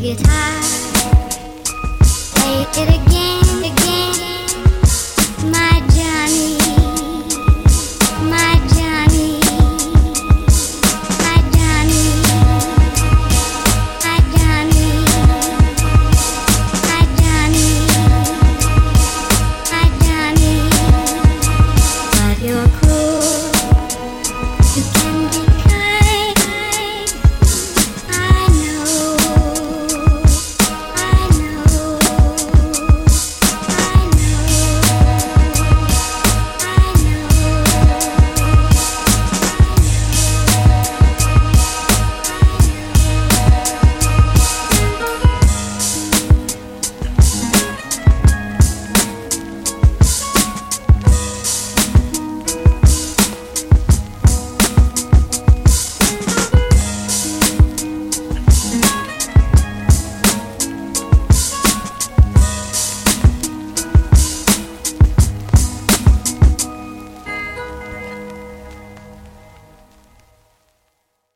Take play it again.